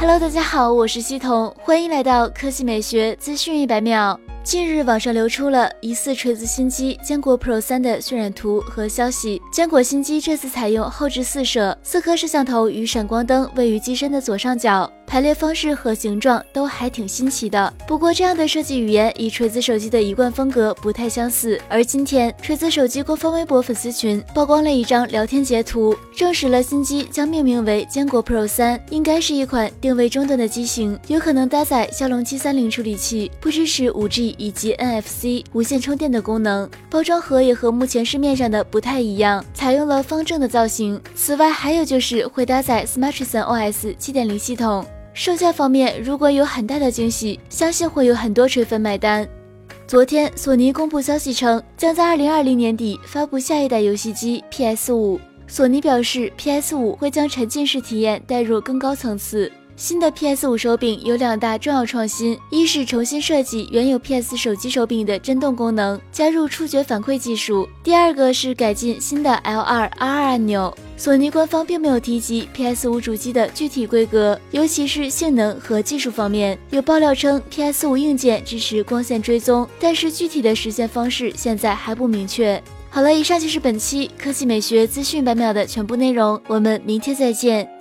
Hello，大家好，我是西彤，欢迎来到科技美学资讯一百秒。近日，网上流出了疑似锤子新机坚果 Pro 三的渲染图和消息。坚果新机这次采用后置四摄，四颗摄像头与闪光灯位于机身的左上角。排列方式和形状都还挺新奇的，不过这样的设计语言与锤子手机的一贯风格不太相似。而今天，锤子手机官方微博粉丝群曝光了一张聊天截图，证实了新机将命名为坚果 Pro 三，应该是一款定位中端的机型，有可能搭载骁龙七三零处理器，不支持五 G 以及 NFC 无线充电的功能。包装盒也和目前市面上的不太一样，采用了方正的造型。此外，还有就是会搭载 Smartisan OS 七点零系统。售价方面，如果有很大的惊喜，相信会有很多锤粉买单。昨天，索尼公布消息称，将在二零二零年底发布下一代游戏机 PS 五。索尼表示，PS 五会将沉浸式体验带入更高层次。新的 PS 五手柄有两大重要创新：一是重新设计原有 PS 手机手柄的震动功能，加入触觉反馈技术；第二个是改进新的 L2、R2 按钮。索尼官方并没有提及 PS 五主机的具体规格，尤其是性能和技术方面。有爆料称 PS 五硬件支持光线追踪，但是具体的实现方式现在还不明确。好了，以上就是本期科技美学资讯百秒的全部内容，我们明天再见。